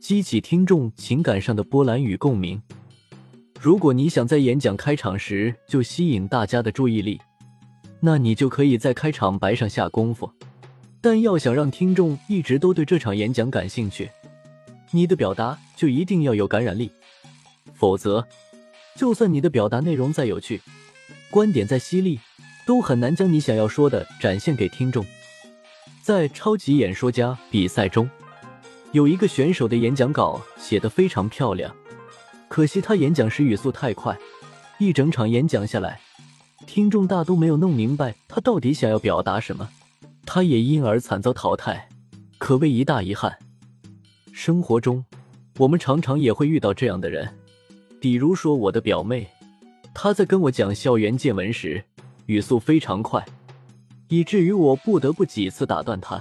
激起听众情感上的波澜与共鸣。如果你想在演讲开场时就吸引大家的注意力，那你就可以在开场白上下功夫。但要想让听众一直都对这场演讲感兴趣，你的表达就一定要有感染力。否则，就算你的表达内容再有趣，观点再犀利，都很难将你想要说的展现给听众。在超级演说家比赛中。有一个选手的演讲稿写得非常漂亮，可惜他演讲时语速太快，一整场演讲下来，听众大都没有弄明白他到底想要表达什么，他也因而惨遭淘汰，可谓一大遗憾。生活中，我们常常也会遇到这样的人，比如说我的表妹，她在跟我讲校园见闻时，语速非常快，以至于我不得不几次打断她：“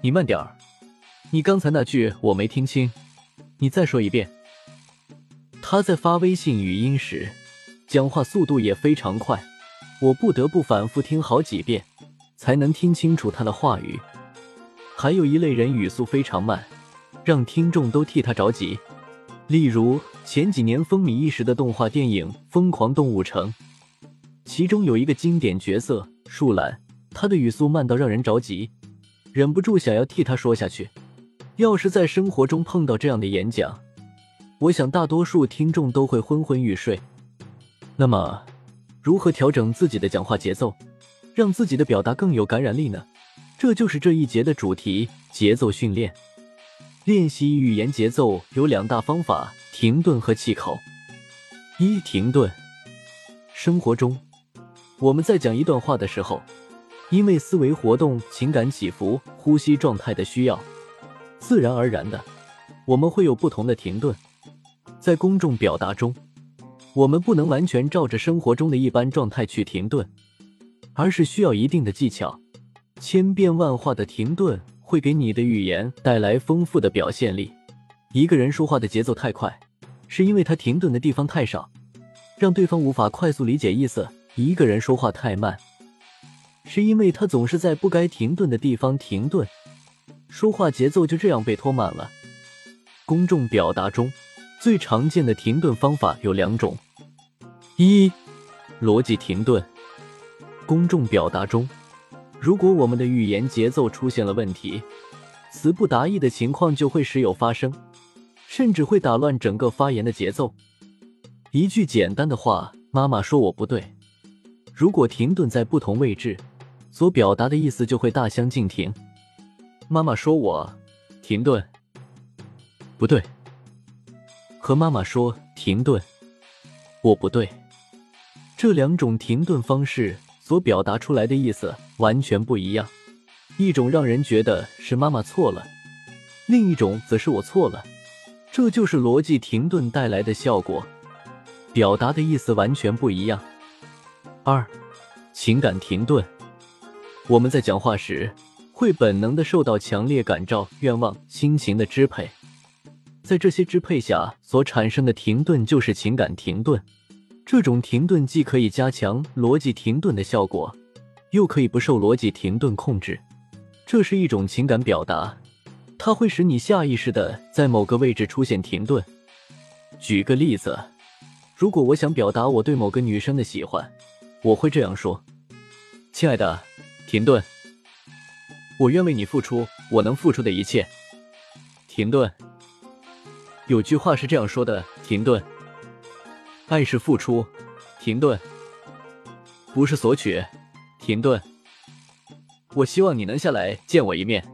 你慢点儿。”你刚才那句我没听清，你再说一遍。他在发微信语音时，讲话速度也非常快，我不得不反复听好几遍，才能听清楚他的话语。还有一类人语速非常慢，让听众都替他着急。例如前几年风靡一时的动画电影《疯狂动物城》，其中有一个经典角色树懒，他的语速慢到让人着急，忍不住想要替他说下去。要是在生活中碰到这样的演讲，我想大多数听众都会昏昏欲睡。那么，如何调整自己的讲话节奏，让自己的表达更有感染力呢？这就是这一节的主题——节奏训练。练习语言节奏有两大方法：停顿和气口。一、停顿。生活中，我们在讲一段话的时候，因为思维活动、情感起伏、呼吸状态的需要。自然而然的，我们会有不同的停顿。在公众表达中，我们不能完全照着生活中的一般状态去停顿，而是需要一定的技巧。千变万化的停顿会给你的语言带来丰富的表现力。一个人说话的节奏太快，是因为他停顿的地方太少，让对方无法快速理解意思；一个人说话太慢，是因为他总是在不该停顿的地方停顿。说话节奏就这样被拖慢了。公众表达中最常见的停顿方法有两种：一、逻辑停顿。公众表达中，如果我们的语言节奏出现了问题，词不达意的情况就会时有发生，甚至会打乱整个发言的节奏。一句简单的话，妈妈说我不对，如果停顿在不同位置，所表达的意思就会大相径庭。妈妈说：“我停顿，不对。”和妈妈说：“停顿，我不对。”这两种停顿方式所表达出来的意思完全不一样。一种让人觉得是妈妈错了，另一种则是我错了。这就是逻辑停顿带来的效果，表达的意思完全不一样。二，情感停顿。我们在讲话时。会本能的受到强烈感召、愿望、心情的支配，在这些支配下所产生的停顿就是情感停顿。这种停顿既可以加强逻辑停顿的效果，又可以不受逻辑停顿控制。这是一种情感表达，它会使你下意识的在某个位置出现停顿。举个例子，如果我想表达我对某个女生的喜欢，我会这样说：“亲爱的，停顿。”我愿为你付出我能付出的一切。停顿。有句话是这样说的：停顿。爱是付出。停顿。不是索取。停顿。我希望你能下来见我一面。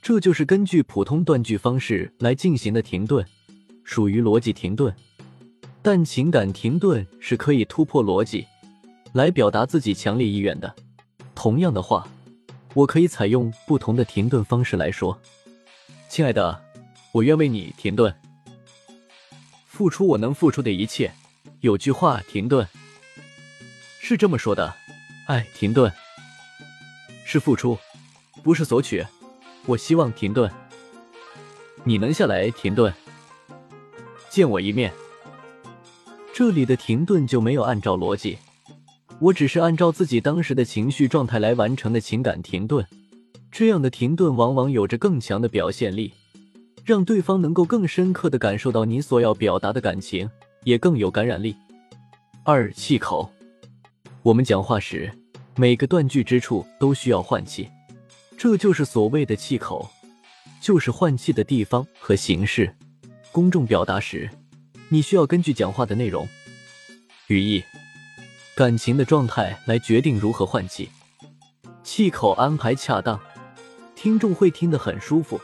这就是根据普通断句方式来进行的停顿，属于逻辑停顿。但情感停顿是可以突破逻辑，来表达自己强烈意愿的。同样的话。我可以采用不同的停顿方式来说，亲爱的，我愿为你停顿。付出我能付出的一切。有句话，停顿，是这么说的。哎，停顿，是付出，不是索取。我希望停顿，你能下来停顿，见我一面。这里的停顿就没有按照逻辑，我只是按照自己当时的情绪状态来完成的情感停顿。这样的停顿往往有着更强的表现力，让对方能够更深刻的感受到你所要表达的感情，也更有感染力。二气口，我们讲话时每个断句之处都需要换气，这就是所谓的气口，就是换气的地方和形式。公众表达时，你需要根据讲话的内容、语义、感情的状态来决定如何换气，气口安排恰当，听众会听得很舒服，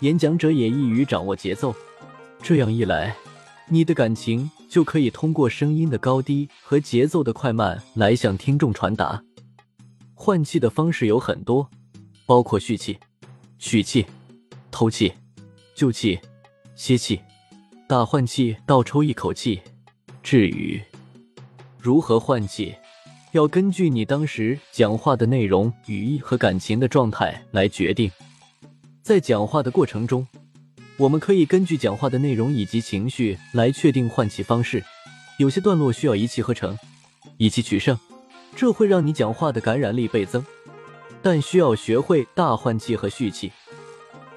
演讲者也易于掌握节奏。这样一来，你的感情。就可以通过声音的高低和节奏的快慢来向听众传达。换气的方式有很多，包括蓄气、取气、透气、救气、歇气、大换气、倒抽一口气。至于如何换气，要根据你当时讲话的内容、语义和感情的状态来决定。在讲话的过程中。我们可以根据讲话的内容以及情绪来确定换气方式。有些段落需要一气呵成，一气取胜，这会让你讲话的感染力倍增。但需要学会大换气和蓄气。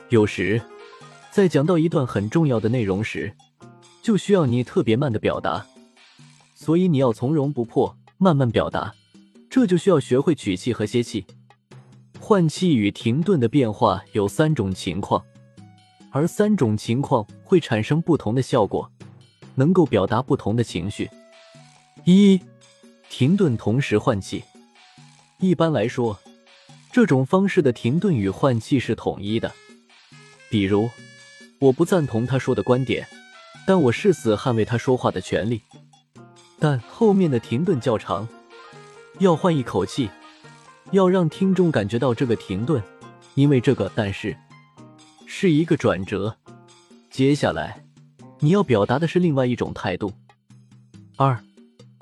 有时，在讲到一段很重要的内容时，就需要你特别慢的表达，所以你要从容不迫，慢慢表达。这就需要学会取气和歇气。换气与停顿的变化有三种情况。而三种情况会产生不同的效果，能够表达不同的情绪。一、停顿同时换气。一般来说，这种方式的停顿与换气是统一的。比如，我不赞同他说的观点，但我誓死捍卫他说话的权利。但后面的停顿较长，要换一口气，要让听众感觉到这个停顿，因为这个但是。是一个转折，接下来你要表达的是另外一种态度。二，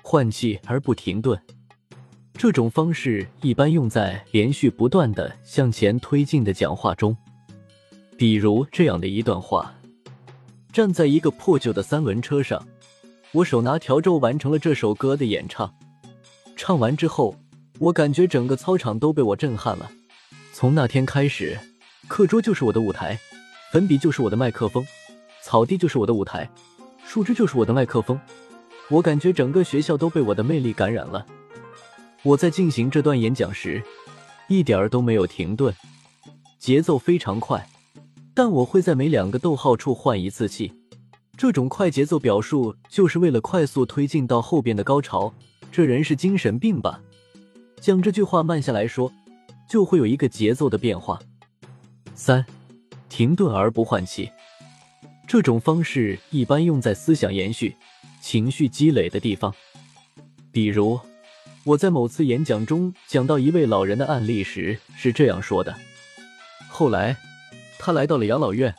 换气而不停顿，这种方式一般用在连续不断的向前推进的讲话中。比如这样的一段话：站在一个破旧的三轮车上，我手拿笤帚完成了这首歌的演唱。唱完之后，我感觉整个操场都被我震撼了。从那天开始。课桌就是我的舞台，粉笔就是我的麦克风，草地就是我的舞台，树枝就是我的麦克风。我感觉整个学校都被我的魅力感染了。我在进行这段演讲时，一点儿都没有停顿，节奏非常快，但我会在每两个逗号处换一次气。这种快节奏表述就是为了快速推进到后边的高潮。这人是精神病吧？将这句话慢下来说，就会有一个节奏的变化。三，停顿而不换气，这种方式一般用在思想延续、情绪积累的地方。比如，我在某次演讲中讲到一位老人的案例时是这样说的：后来，他来到了养老院，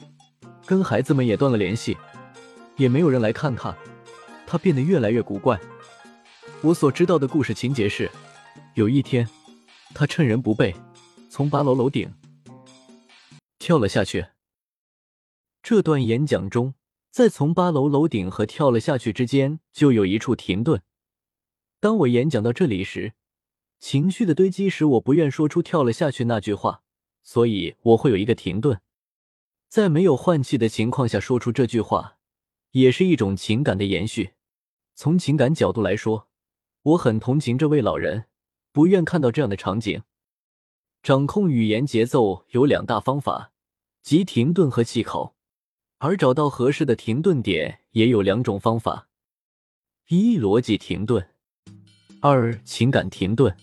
跟孩子们也断了联系，也没有人来看他，他变得越来越古怪。我所知道的故事情节是，有一天，他趁人不备，从八楼楼顶。跳了下去。这段演讲中，在从八楼楼顶和跳了下去之间，就有一处停顿。当我演讲到这里时，情绪的堆积使我不愿说出“跳了下去”那句话，所以我会有一个停顿。在没有换气的情况下说出这句话，也是一种情感的延续。从情感角度来说，我很同情这位老人，不愿看到这样的场景。掌控语言节奏有两大方法。即停顿和气口，而找到合适的停顿点也有两种方法：一、逻辑停顿；二、情感停顿。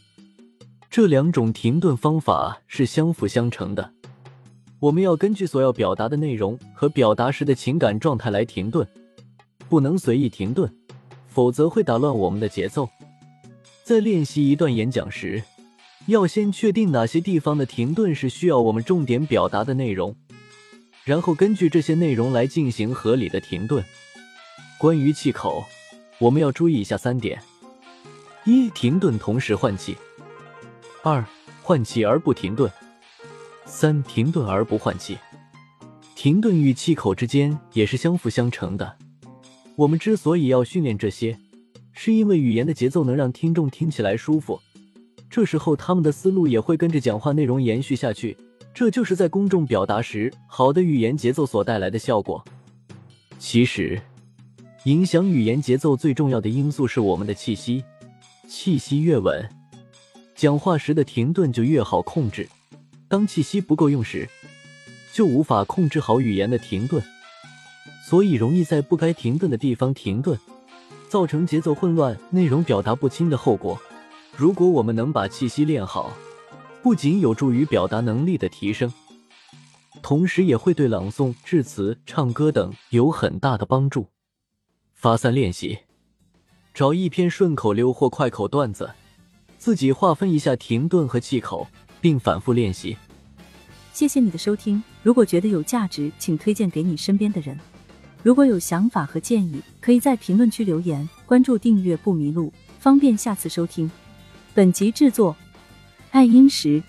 这两种停顿方法是相辅相成的。我们要根据所要表达的内容和表达时的情感状态来停顿，不能随意停顿，否则会打乱我们的节奏。在练习一段演讲时，要先确定哪些地方的停顿是需要我们重点表达的内容。然后根据这些内容来进行合理的停顿。关于气口，我们要注意以下三点：一、停顿同时换气；二、换气而不停顿；三、停顿而不换气。停顿与气口之间也是相辅相成的。我们之所以要训练这些，是因为语言的节奏能让听众听起来舒服，这时候他们的思路也会跟着讲话内容延续下去。这就是在公众表达时，好的语言节奏所带来的效果。其实，影响语言节奏最重要的因素是我们的气息，气息越稳，讲话时的停顿就越好控制。当气息不够用时，就无法控制好语言的停顿，所以容易在不该停顿的地方停顿，造成节奏混乱、内容表达不清的后果。如果我们能把气息练好，不仅有助于表达能力的提升，同时也会对朗诵、致辞、唱歌等有很大的帮助。发散练习，找一篇顺口溜或快口段子，自己划分一下停顿和气口，并反复练习。谢谢你的收听，如果觉得有价值，请推荐给你身边的人。如果有想法和建议，可以在评论区留言。关注订阅不迷路，方便下次收听。本集制作。爱英石。